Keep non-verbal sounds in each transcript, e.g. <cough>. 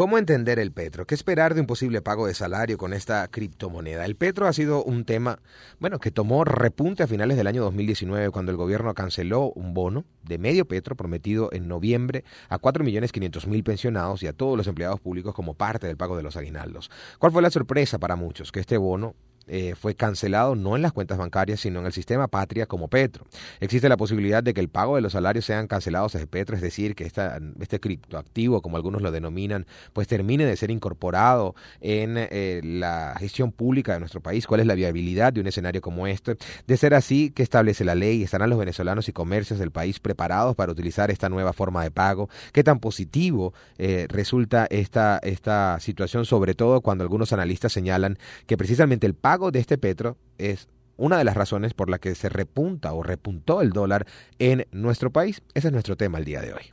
¿Cómo entender el petro? ¿Qué esperar de un posible pago de salario con esta criptomoneda? El petro ha sido un tema, bueno, que tomó repunte a finales del año 2019 cuando el gobierno canceló un bono de medio petro prometido en noviembre a 4.500.000 pensionados y a todos los empleados públicos como parte del pago de los aguinaldos. ¿Cuál fue la sorpresa para muchos? Que este bono eh, fue cancelado no en las cuentas bancarias, sino en el sistema Patria como Petro. Existe la posibilidad de que el pago de los salarios sean cancelados desde Petro, es decir, que esta, este criptoactivo, como algunos lo denominan, pues termine de ser incorporado en eh, la gestión pública de nuestro país. ¿Cuál es la viabilidad de un escenario como este? De ser así, ¿qué establece la ley? ¿Estarán los venezolanos y comercios del país preparados para utilizar esta nueva forma de pago? ¿Qué tan positivo eh, resulta esta, esta situación, sobre todo cuando algunos analistas señalan que precisamente el pago de este petro es una de las razones por la que se repunta o repuntó el dólar en nuestro país. Ese es nuestro tema el día de hoy.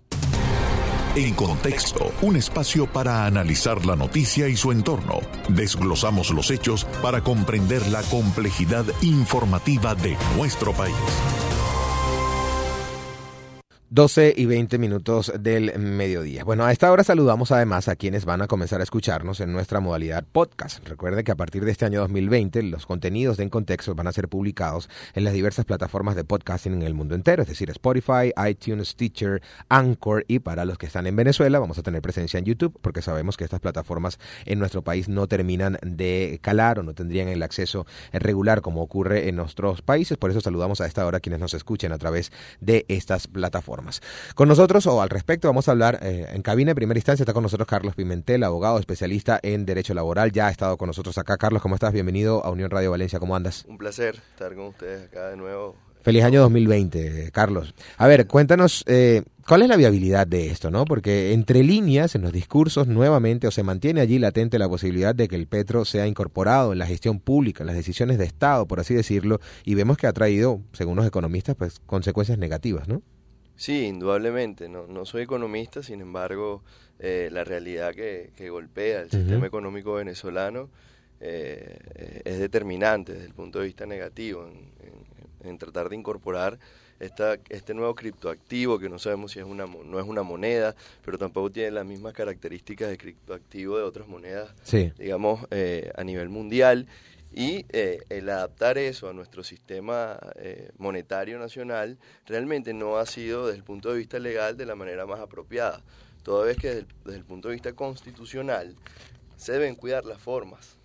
En contexto, un espacio para analizar la noticia y su entorno. Desglosamos los hechos para comprender la complejidad informativa de nuestro país. 12 y 20 minutos del mediodía. Bueno, a esta hora saludamos además a quienes van a comenzar a escucharnos en nuestra modalidad podcast. Recuerde que a partir de este año 2020 los contenidos de En Contexto van a ser publicados en las diversas plataformas de podcasting en el mundo entero, es decir, Spotify, iTunes, Stitcher, Anchor y para los que están en Venezuela vamos a tener presencia en YouTube porque sabemos que estas plataformas en nuestro país no terminan de calar o no tendrían el acceso regular como ocurre en nuestros países. Por eso saludamos a esta hora a quienes nos escuchen a través de estas plataformas. Con nosotros o al respecto vamos a hablar eh, en cabina de primera instancia. Está con nosotros Carlos Pimentel, abogado especialista en Derecho Laboral. Ya ha estado con nosotros acá. Carlos, ¿cómo estás? Bienvenido a Unión Radio Valencia. ¿Cómo andas? Un placer estar con ustedes acá de nuevo. Feliz año 2020, Carlos. A ver, cuéntanos, eh, ¿cuál es la viabilidad de esto, no? Porque entre líneas, en los discursos, nuevamente, o se mantiene allí latente la posibilidad de que el petro sea incorporado en la gestión pública, en las decisiones de Estado, por así decirlo, y vemos que ha traído, según los economistas, pues consecuencias negativas, ¿no? Sí, indudablemente. No, no soy economista, sin embargo, eh, la realidad que, golpea el sistema económico venezolano eh, es determinante desde el punto de vista negativo en, tratar de incorporar esta, este nuevo criptoactivo que no sabemos si es una no es una moneda, pero tampoco tiene las mismas características de criptoactivo de otras monedas, digamos, eh, a nivel mundial y eh, el adaptar eso a nuestro sistema eh, monetario nacional realmente no ha sido desde el punto de vista legal de la manera más apropiada. Toda vez que desde el, punto de vista constitucional se deben cuidar las formas.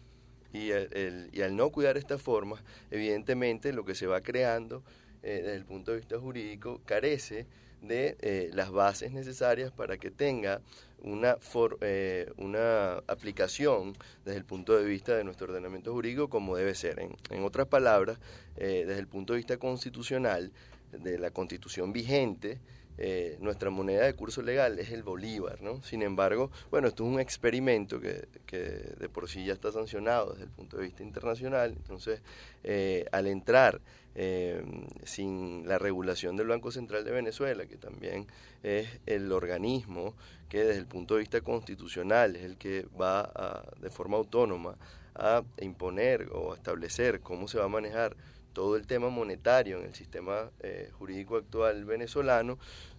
Y, y, al no cuidar estas formas, evidentemente lo que se va creando eh, desde el punto de vista jurídico carece de eh, las bases necesarias para que tenga una, eh, una aplicación desde el punto de vista de nuestro ordenamiento jurídico como debe ser. En, en otras palabras, eh, desde el punto de vista constitucional, de la constitución vigente, eh, nuestra moneda de curso legal es el bolívar, ¿no? Sin embargo, bueno, esto es un experimento que, que de por sí ya está sancionado desde el punto de vista internacional, entonces eh, al entrar eh, sin la regulación del Banco Central de Venezuela, que también es el organismo que desde el punto de vista constitucional es el que va de forma autónoma a imponer o establecer cómo se va a manejar todo el tema monetario en el sistema eh, jurídico actual venezolano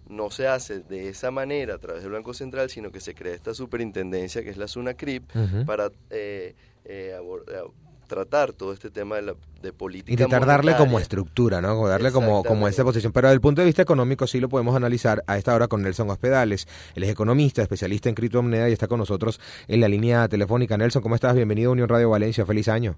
no se hace de esa manera a través del Banco Central, sino que se crea esta superintendencia que es la SUNACRIP para eh, eh, tratar todo este tema de, la, de política Intentar darle como estructura, ¿no? Darle como, como esa posición. Pero desde el punto de vista económico sí lo podemos analizar a esta hora con Nelson Hospedales. Él es economista, especialista en criptomonedas y está con nosotros en la línea telefónica. Nelson, ¿cómo estás? Bienvenido a Unión Radio Valencia. Feliz año.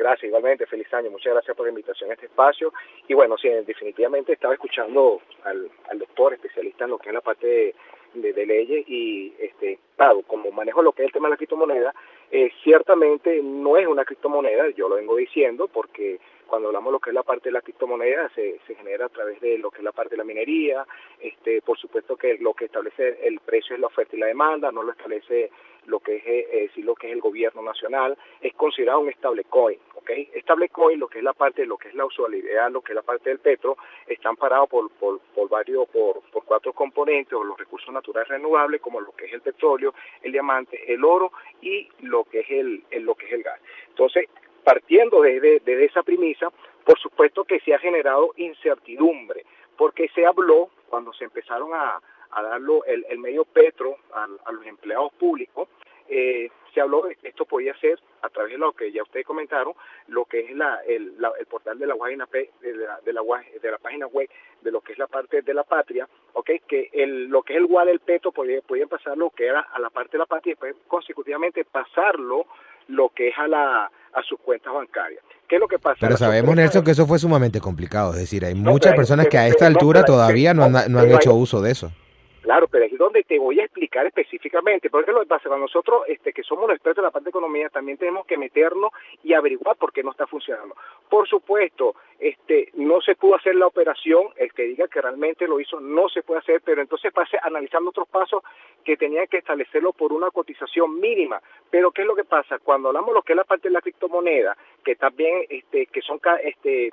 Gracias, igualmente, feliz año. Muchas gracias por la invitación a este espacio. Y bueno, sí, definitivamente estaba escuchando al, al doctor especialista en lo que es la parte de, de, leyes y, este, claro, como manejo lo que es el tema de la criptomoneda, eh, ciertamente no es una criptomoneda, yo lo vengo diciendo, porque cuando hablamos de lo que es la parte de la criptomoneda se, se genera a través de lo que es la parte de la minería, este, por supuesto que lo que establece el precio es la oferta y la demanda, no lo establece lo que es eh, lo que es el gobierno nacional, es considerado un stablecoin, ¿ok? Stablecoin, lo que es la parte, lo que es la usualidad, lo que es la parte del petro, están parados por, por, varios, por, por cuatro componentes, o los recursos naturales renovables, como lo que es el petróleo, el diamante, el oro y lo que es el, el lo que es el gas. Entonces, partiendo de, esa premisa, por supuesto que se ha generado incertidumbre, porque se habló cuando se empezaron a, a darlo el, medio Petro a, los empleados públicos, eh, se habló de que esto podía ser través de lo que ya ustedes comentaron, lo que es la, el, portal de la página de la, de la, de la página web de lo que es la parte de la patria, okay, que el, lo que es el WAD del Petro podía, podían pasar lo que era a la parte de la patria y después consecutivamente pasarlo lo que es a la a sus cuentas bancarias. ¿Qué es lo que pasa? Pero sabemos, Nelson, que eso fue sumamente complicado. Es decir, hay muchas personas que a esta altura todavía no han, no han hecho uso de eso. Claro, pero es donde te voy a explicar específicamente, porque lo que pasa cuando nosotros, este, que somos los expertos de la parte de economía, también tenemos que meternos y averiguar por qué no está funcionando. Por supuesto, este, no se pudo hacer la operación, el que diga que realmente lo hizo no se puede hacer, pero entonces pase analizando otros pasos que tenían que establecerlo por una cotización mínima. Pero ¿qué es lo que pasa? Cuando hablamos de lo que es la parte de la criptomoneda, que también, este, que son, este,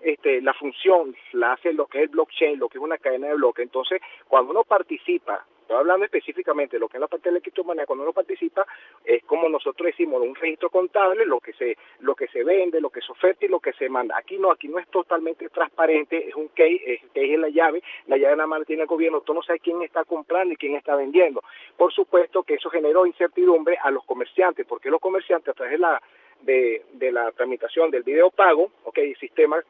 este, la función, la hace lo que es el blockchain, lo que es una cadena de bloques. Entonces, cuando uno participa, estoy hablando específicamente de lo que es la parte de la criptomoneda, cuando uno participa, es como nosotros decimos, un registro contable, lo que se, lo que se vende, lo que se oferta y lo que se manda. Aquí no, aquí no es totalmente transparente, es un key, es, es la llave, la llave nada más tiene el gobierno, tú no sabes quién está comprando y quién está vendiendo. Por supuesto que eso generó incertidumbre a los comerciantes, porque los comerciantes a través de la de, de la tramitación del video pago, ok, sistema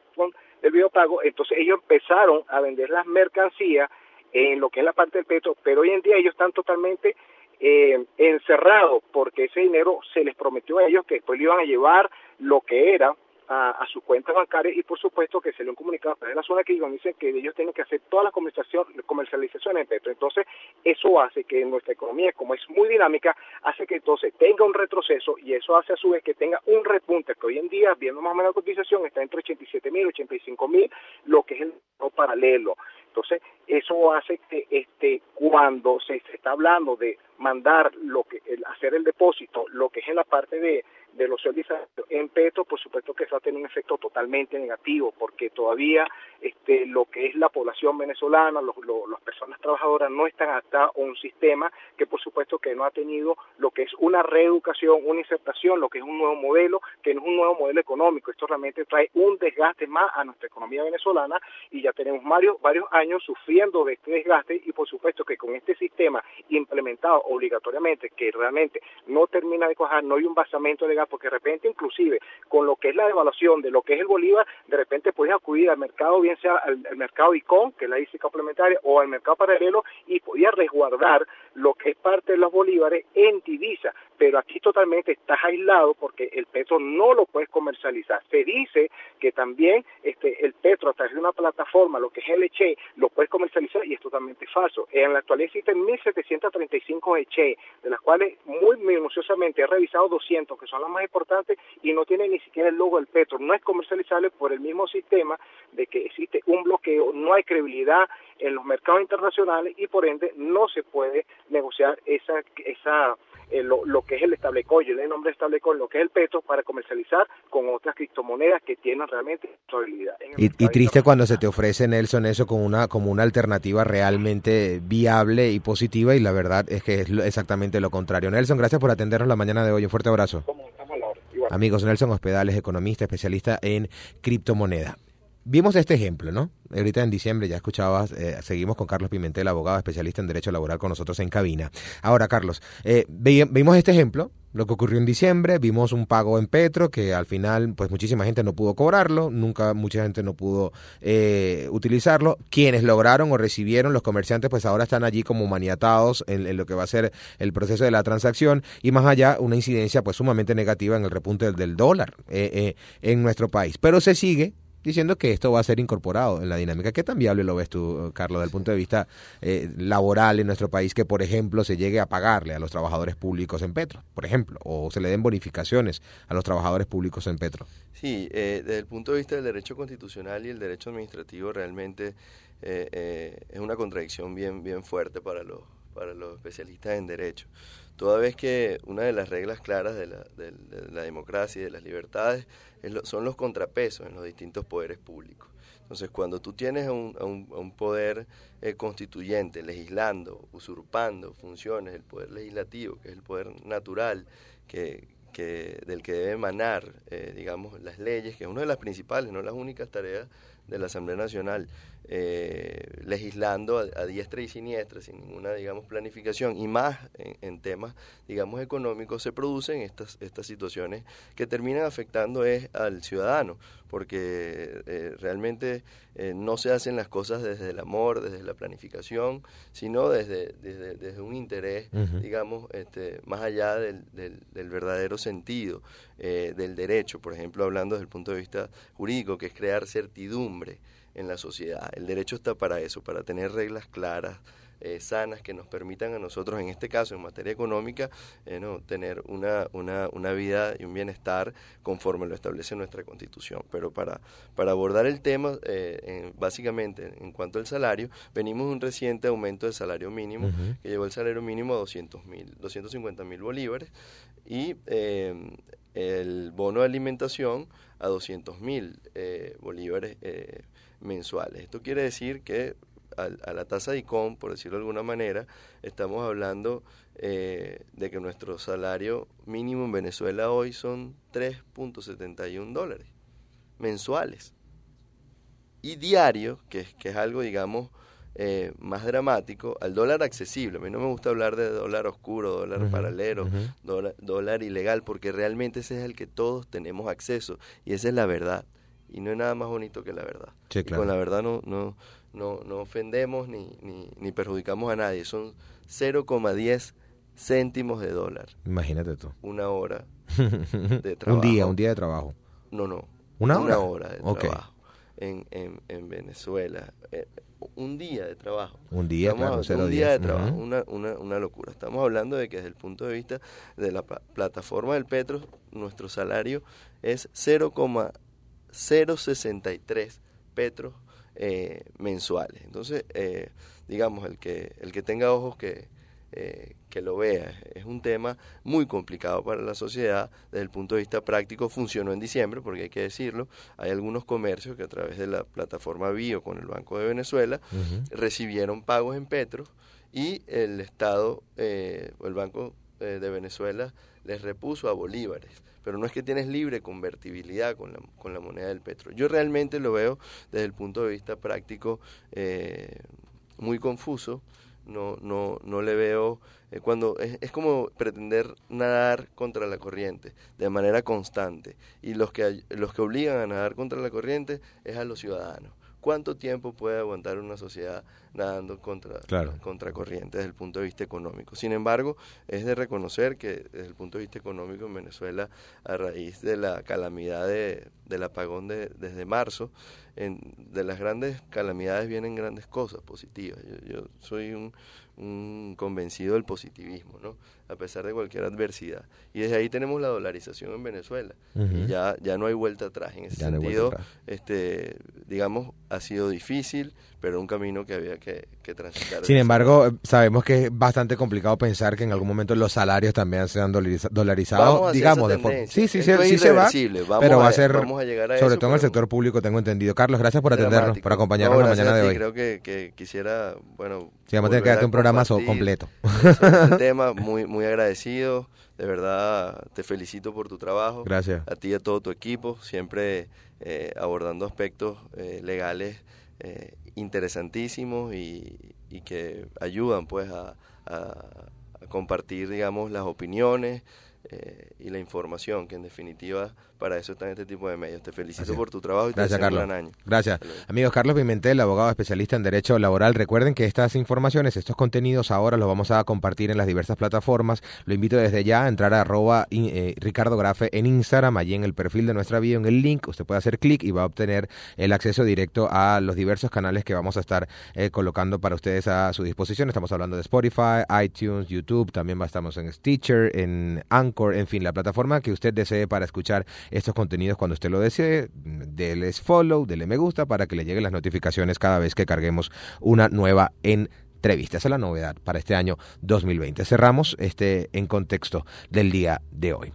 del video pago, entonces ellos empezaron a vender las mercancías en lo que es la parte del petro, pero hoy en día ellos están totalmente eh, encerrados porque ese dinero se les prometió a ellos que después le iban a llevar lo que era a, a sus cuentas bancarias y por supuesto que se le han comunicado a de la zona que dicen que ellos tienen que hacer toda la comercialización, comercialización en petro. Entonces, eso hace que nuestra economía, como es muy dinámica, hace que entonces tenga un retroceso y eso hace a su vez que tenga un repunte, que hoy en día, viendo más o menos la cotización, está entre 87 mil y 85 mil, lo que es el paralelo. Entonces, eso hace que este cuando se, se está hablando de mandar lo que el, hacer el depósito, lo que es en la parte de de los servicios en Petro, por supuesto que eso va a tener un efecto totalmente negativo, porque todavía este, lo que es la población venezolana, los, las personas trabajadoras no están hasta un sistema que por supuesto que no ha tenido lo que es una reeducación, una insertación, lo que es un nuevo modelo, que no es un nuevo modelo económico. Esto realmente trae un desgaste más a nuestra economía venezolana y ya tenemos varios, varios años sufriendo de este desgaste y por supuesto que con este sistema implementado obligatoriamente, que realmente no termina de cuajar, no hay un basamento legal porque de repente inclusive con lo que es la devaluación de lo que es el Bolívar, de repente puedes acudir al mercado, bien sea al, mercado ICON, que es la ICI complementaria, o al mercado paralelo y podías resguardar lo que es parte de los bolívares en divisa, pero aquí totalmente estás aislado porque el petro no lo puedes comercializar. Se dice que también este, el petro a través de una plataforma, lo que es el ECHE, lo puedes comercializar y es totalmente falso. En la actualidad existen 1.735 ECHE, de las cuales muy minuciosamente he revisado 200, que son las más importantes, y no tienen ni siquiera el logo del petro. No es comercializable por el mismo sistema de que existe un bloqueo, no hay credibilidad en los mercados internacionales y por ende no se puede negociar esa, esa eh, lo, lo, que es el establecoin, el nombre establecoin, lo que es el petro para comercializar con otras criptomonedas que tienen realmente estabilidad. Y, y, triste cuando se te ofrece, Nelson, eso como una, como una alternativa realmente viable y positiva y la verdad es que es exactamente lo contrario. Nelson, gracias por atendernos la mañana de hoy. Un fuerte abrazo. Amigos, Nelson Hospedales, economista, especialista en criptomoneda. Vimos este ejemplo, ¿no? Ahorita en diciembre ya escuchabas, eh, seguimos con Carlos Pimentel, abogado especialista en Derecho Laboral con nosotros en cabina. Ahora, Carlos, eh, vimos este ejemplo, lo que ocurrió en diciembre, vimos un pago en Petro que al final, pues muchísima gente no pudo cobrarlo, nunca mucha gente no pudo eh, utilizarlo. Quienes lograron o recibieron, los comerciantes, pues ahora están allí como maniatados en, lo que va a ser el proceso de la transacción y más allá una incidencia pues sumamente negativa en el repunte del, del dólar en nuestro país. Pero se sigue diciendo que esto va a ser incorporado en la dinámica. ¿Qué tan viable lo ves tú, Carlos, desde el punto de vista eh, laboral en nuestro país que, por ejemplo, se llegue a pagarle a los trabajadores públicos en Petro, por ejemplo, o se le den bonificaciones a los trabajadores públicos en Petro? Sí, eh, desde el punto de vista del derecho constitucional y el derecho administrativo realmente eh, es una contradicción bien, bien fuerte para los, para los especialistas en derecho toda vez que una de las reglas claras de la, de, la democracia y de las libertades son los contrapesos en los distintos poderes públicos. Entonces, cuando tú tienes un, un, poder eh, constituyente legislando, usurpando funciones del poder legislativo, que es el poder natural, que, que del que debe emanar, eh, digamos, las leyes, que es una de las principales, no las únicas tareas de la Asamblea Nacional eh, legislando a, diestra y siniestra, sin ninguna, digamos, planificación, y más en, temas, digamos, económicos, se producen estas, estas situaciones que terminan afectando es al ciudadano, porque eh, realmente eh, no se hacen las cosas desde el amor, desde la planificación, sino desde, desde, un interés, digamos, este, más allá del, del, verdadero sentido del derecho, por ejemplo, hablando desde el punto de vista jurídico, que es crear certidumbre en la sociedad. El derecho está para eso, para tener reglas claras, eh, sanas, que nos permitan a nosotros, en este caso, en materia económica, eh, no, tener una, una, una, vida y un bienestar conforme lo establece nuestra Constitución. Pero para, para abordar el tema, eh, básicamente, en cuanto al salario, venimos de un reciente aumento del salario mínimo, que llevó el salario mínimo a 200 mil, 250 mil bolívares, y el bono de alimentación a 200 mil bolívares mensuales. Esto quiere decir que a, la tasa de ICOM, por decirlo de alguna manera, estamos hablando eh, de que nuestro salario mínimo en Venezuela hoy son 3.71 dólares mensuales. Y diario, que, es, que es algo, digamos, eh, más dramático, al dólar accesible. A mí no me gusta hablar de dólar oscuro, dólar paralelo, dólar, dólar ilegal, porque realmente ese es el que todos tenemos acceso y esa es la verdad y no hay nada más bonito que la verdad. con la verdad no, no, no, no ofendemos ni, ni, ni, perjudicamos a nadie. Son 0,10 céntimos de dólar. Imagínate tú. Una hora <laughs> de trabajo. un día, un día de trabajo. No, no. ¿Una hora? Una hora de trabajo en, en, en Venezuela. Eh, un día de trabajo. Un día, claro, Un día de trabajo, una, una, una locura. Estamos hablando de que desde el punto de vista de la plataforma del Petro, nuestro salario es 0,10 0,63 petros eh, mensuales. Entonces, eh, digamos, el que, el que tenga ojos que, eh, que lo vea. Es un tema muy complicado para la sociedad desde el punto de vista práctico. Funcionó en diciembre, porque hay que decirlo. Hay algunos comercios que a través de la plataforma Bio con el Banco de Venezuela recibieron pagos en petros y el Estado, o el Banco de Venezuela, les repuso a bolívares pero no es que tienes libre convertibilidad con la, con la moneda del petro. Yo realmente lo veo desde el punto de vista práctico eh, muy confuso, no, no, no le veo, eh, cuando es, es, como pretender nadar contra la corriente de manera constante y los que, los que obligan a nadar contra la corriente es a los ciudadanos. ¿Cuánto tiempo puede aguantar una sociedad nadando contra, contra corriente desde el punto de vista económico? Sin embargo, es de reconocer que desde el punto de vista económico en Venezuela, a raíz de la calamidad de, del apagón de, desde marzo, en, de las grandes calamidades vienen grandes cosas positivas. yo soy un, un convencido del positivismo, ¿no? A pesar de cualquier adversidad. Y desde ahí tenemos la dolarización en Venezuela. Y ya, ya no hay vuelta atrás. En ese sentido, este, digamos, ha sido difícil, pero un camino que había que, transitar. Sin embargo, sabemos que es bastante complicado pensar que en algún momento los salarios también sean dolarizados, digamos, de forma... Sí, sí, sí, se va, pero va a ser, sobre todo en el sector público, tengo entendido. Carlos, gracias por atendernos, por acompañarnos la mañana de hoy. Creo que, que quisiera, bueno... Sí, vamos a tener que darte un programa completo. El tema, muy, muy agradecido, de verdad te felicito por tu trabajo. Gracias. A ti y a todo tu equipo, siempre eh, abordando aspectos eh, legales eh, interesantísimos y, y, que ayudan pues a, a, compartir digamos las opiniones eh, y la información, que en definitiva para eso están este tipo de medios. Te felicito por tu trabajo y Gracias, te Carlos. un gran año. Gracias. Amigos, Carlos Pimentel, abogado especialista en Derecho Laboral. Recuerden que estas informaciones, estos contenidos ahora los vamos a compartir en las diversas plataformas. Lo invito desde ya a entrar a arroba eh, Ricardo Grafe en Instagram, allí en el perfil de nuestra bio, en el link. Usted puede hacer clic y va a obtener el acceso directo a los diversos canales que vamos a estar eh, colocando para ustedes a su disposición. Estamos hablando de Spotify, iTunes, YouTube, también estamos en Stitcher, en En fin, la plataforma que usted desee para escuchar estos contenidos cuando usted lo desee. Dele follow, dele me gusta para que le lleguen las notificaciones cada vez que carguemos una nueva entrevista. Esa es la novedad para este año 2020. Cerramos este en contexto del día de hoy.